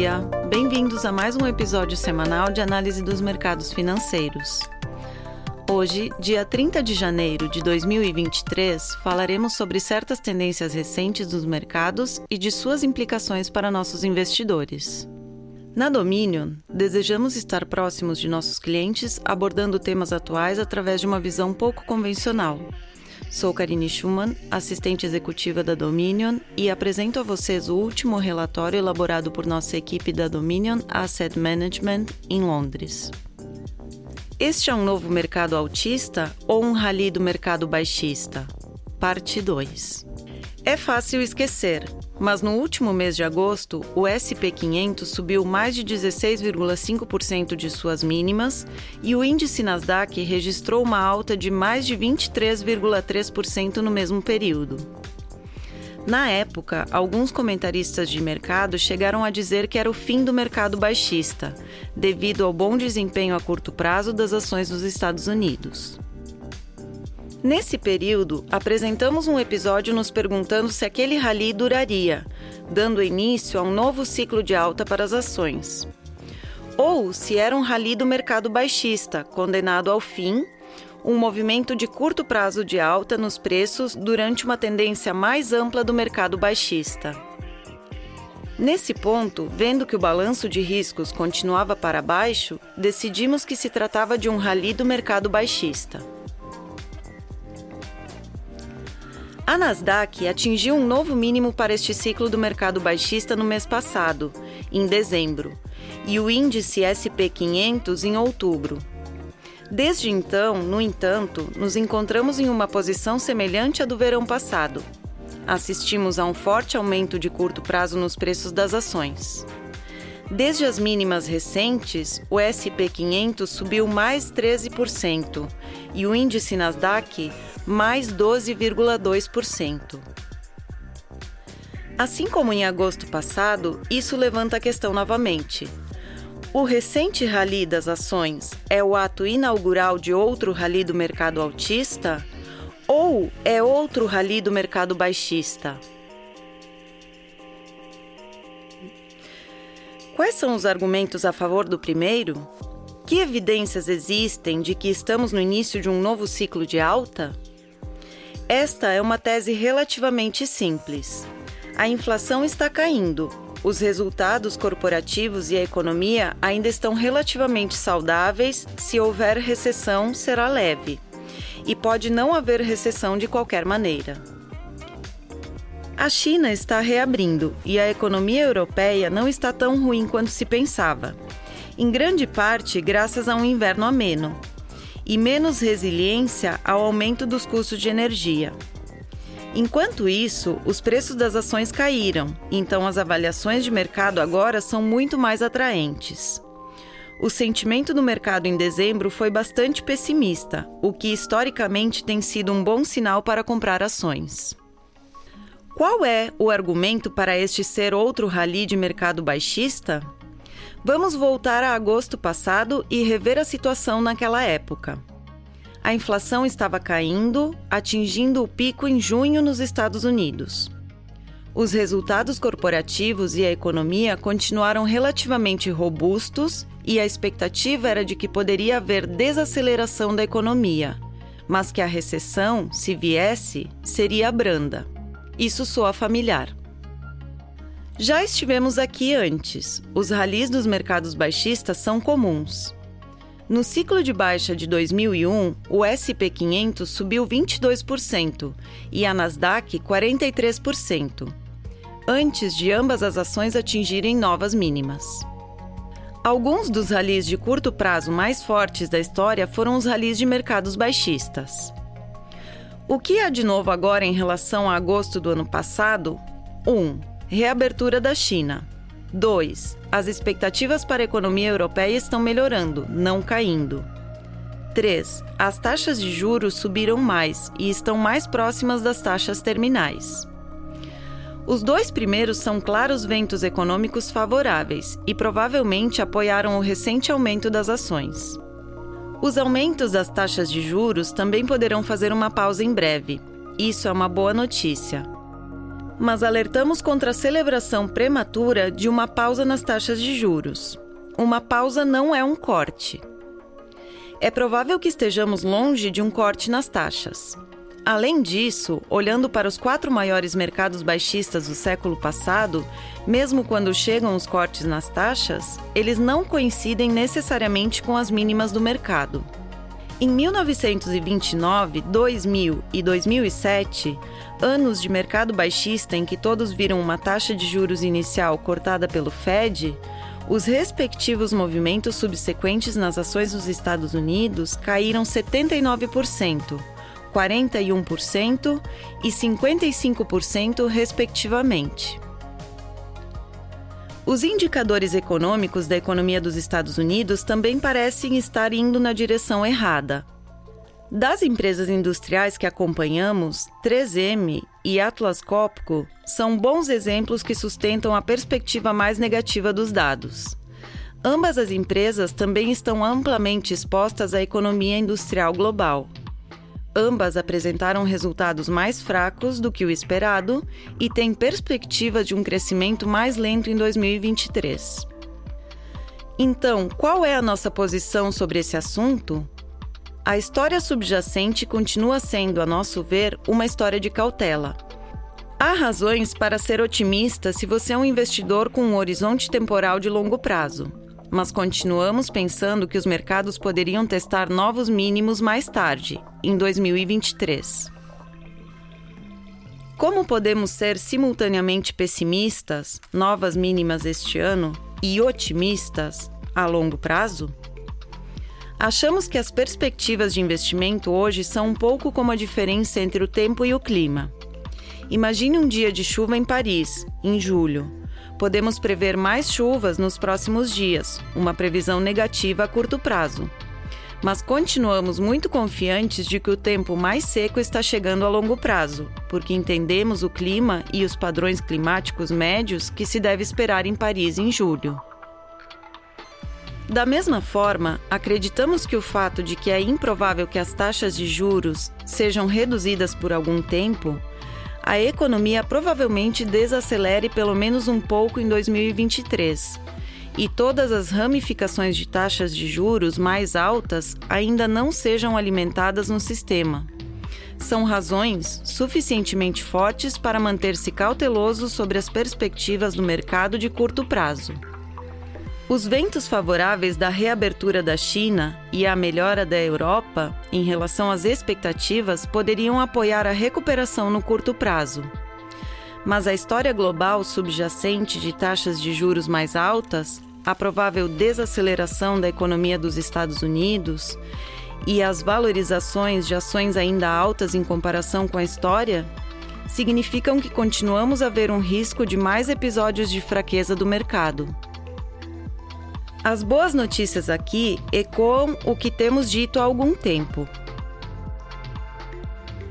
dia! Bem-vindos a mais um episódio semanal de análise dos mercados financeiros. Hoje, dia 30 de janeiro de 2023, falaremos sobre certas tendências recentes dos mercados e de suas implicações para nossos investidores. Na Dominion, desejamos estar próximos de nossos clientes abordando temas atuais através de uma visão pouco convencional. Sou Karine Schumann, assistente executiva da Dominion, e apresento a vocês o último relatório elaborado por nossa equipe da Dominion Asset Management em Londres. Este é um novo mercado altista ou um rally do mercado baixista? Parte 2. É fácil esquecer, mas no último mês de agosto, o SP500 subiu mais de 16,5% de suas mínimas e o índice Nasdaq registrou uma alta de mais de 23,3% no mesmo período. Na época, alguns comentaristas de mercado chegaram a dizer que era o fim do mercado baixista, devido ao bom desempenho a curto prazo das ações dos Estados Unidos. Nesse período, apresentamos um episódio nos perguntando se aquele rally duraria, dando início a um novo ciclo de alta para as ações. Ou se era um rally do mercado baixista, condenado ao fim, um movimento de curto prazo de alta nos preços durante uma tendência mais ampla do mercado baixista. Nesse ponto, vendo que o balanço de riscos continuava para baixo, decidimos que se tratava de um rally do mercado baixista. A Nasdaq atingiu um novo mínimo para este ciclo do mercado baixista no mês passado, em dezembro, e o índice SP500 em outubro. Desde então, no entanto, nos encontramos em uma posição semelhante à do verão passado. Assistimos a um forte aumento de curto prazo nos preços das ações. Desde as mínimas recentes, o SP500 subiu mais 13% e o índice Nasdaq mais 12,2%. Assim como em agosto passado, isso levanta a questão novamente. O recente rally das ações é o ato inaugural de outro rally do mercado altista ou é outro rally do mercado baixista? Quais são os argumentos a favor do primeiro? Que evidências existem de que estamos no início de um novo ciclo de alta? Esta é uma tese relativamente simples. A inflação está caindo, os resultados corporativos e a economia ainda estão relativamente saudáveis, se houver recessão, será leve. E pode não haver recessão de qualquer maneira. A China está reabrindo e a economia europeia não está tão ruim quanto se pensava, em grande parte graças a um inverno ameno e menos resiliência ao aumento dos custos de energia. Enquanto isso, os preços das ações caíram, então as avaliações de mercado agora são muito mais atraentes. O sentimento do mercado em dezembro foi bastante pessimista, o que historicamente tem sido um bom sinal para comprar ações. Qual é o argumento para este ser outro rally de mercado baixista? Vamos voltar a agosto passado e rever a situação naquela época. A inflação estava caindo, atingindo o pico em junho nos Estados Unidos. Os resultados corporativos e a economia continuaram relativamente robustos e a expectativa era de que poderia haver desaceleração da economia, mas que a recessão, se viesse, seria branda. Isso soa familiar. Já estivemos aqui antes. Os ralis dos mercados baixistas são comuns. No ciclo de baixa de 2001, o SP 500 subiu 22% e a Nasdaq 43%, antes de ambas as ações atingirem novas mínimas. Alguns dos ralis de curto prazo mais fortes da história foram os ralis de mercados baixistas. O que há de novo agora em relação a agosto do ano passado? 1. Um, Reabertura da China. 2. As expectativas para a economia europeia estão melhorando, não caindo. 3. As taxas de juros subiram mais e estão mais próximas das taxas terminais. Os dois primeiros são claros ventos econômicos favoráveis e provavelmente apoiaram o recente aumento das ações. Os aumentos das taxas de juros também poderão fazer uma pausa em breve. Isso é uma boa notícia. Mas alertamos contra a celebração prematura de uma pausa nas taxas de juros. Uma pausa não é um corte. É provável que estejamos longe de um corte nas taxas. Além disso, olhando para os quatro maiores mercados baixistas do século passado, mesmo quando chegam os cortes nas taxas, eles não coincidem necessariamente com as mínimas do mercado. Em 1929, 2000 e 2007, anos de mercado baixista em que todos viram uma taxa de juros inicial cortada pelo Fed, os respectivos movimentos subsequentes nas ações dos Estados Unidos caíram 79%, 41% e 55%, respectivamente. Os indicadores econômicos da economia dos Estados Unidos também parecem estar indo na direção errada. Das empresas industriais que acompanhamos, 3M e Atlas Copco são bons exemplos que sustentam a perspectiva mais negativa dos dados. Ambas as empresas também estão amplamente expostas à economia industrial global. Ambas apresentaram resultados mais fracos do que o esperado e têm perspectiva de um crescimento mais lento em 2023. Então, qual é a nossa posição sobre esse assunto? A história subjacente continua sendo, a nosso ver, uma história de cautela. Há razões para ser otimista se você é um investidor com um horizonte temporal de longo prazo mas continuamos pensando que os mercados poderiam testar novos mínimos mais tarde, em 2023. Como podemos ser simultaneamente pessimistas, novas mínimas este ano, e otimistas a longo prazo? Achamos que as perspectivas de investimento hoje são um pouco como a diferença entre o tempo e o clima. Imagine um dia de chuva em Paris, em julho, podemos prever mais chuvas nos próximos dias, uma previsão negativa a curto prazo. Mas continuamos muito confiantes de que o tempo mais seco está chegando a longo prazo, porque entendemos o clima e os padrões climáticos médios que se deve esperar em Paris em julho. Da mesma forma, acreditamos que o fato de que é improvável que as taxas de juros sejam reduzidas por algum tempo a economia provavelmente desacelere pelo menos um pouco em 2023. E todas as ramificações de taxas de juros mais altas ainda não sejam alimentadas no sistema. São razões suficientemente fortes para manter-se cauteloso sobre as perspectivas do mercado de curto prazo. Os ventos favoráveis da reabertura da China e a melhora da Europa em relação às expectativas poderiam apoiar a recuperação no curto prazo. Mas a história global subjacente de taxas de juros mais altas, a provável desaceleração da economia dos Estados Unidos e as valorizações de ações ainda altas em comparação com a história significam que continuamos a ver um risco de mais episódios de fraqueza do mercado. As boas notícias aqui ecoam o que temos dito há algum tempo.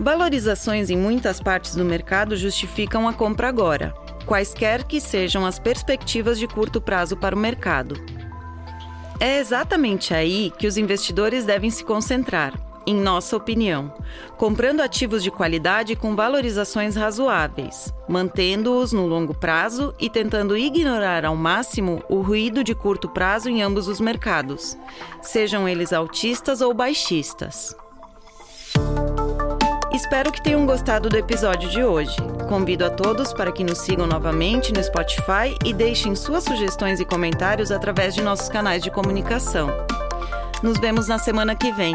Valorizações em muitas partes do mercado justificam a compra agora, quaisquer que sejam as perspectivas de curto prazo para o mercado. É exatamente aí que os investidores devem se concentrar, em nossa opinião, comprando ativos de qualidade com valorizações razoáveis, mantendo-os no longo prazo e tentando ignorar ao máximo o ruído de curto prazo em ambos os mercados, sejam eles altistas ou baixistas. Espero que tenham gostado do episódio de hoje. Convido a todos para que nos sigam novamente no Spotify e deixem suas sugestões e comentários através de nossos canais de comunicação. Nos vemos na semana que vem.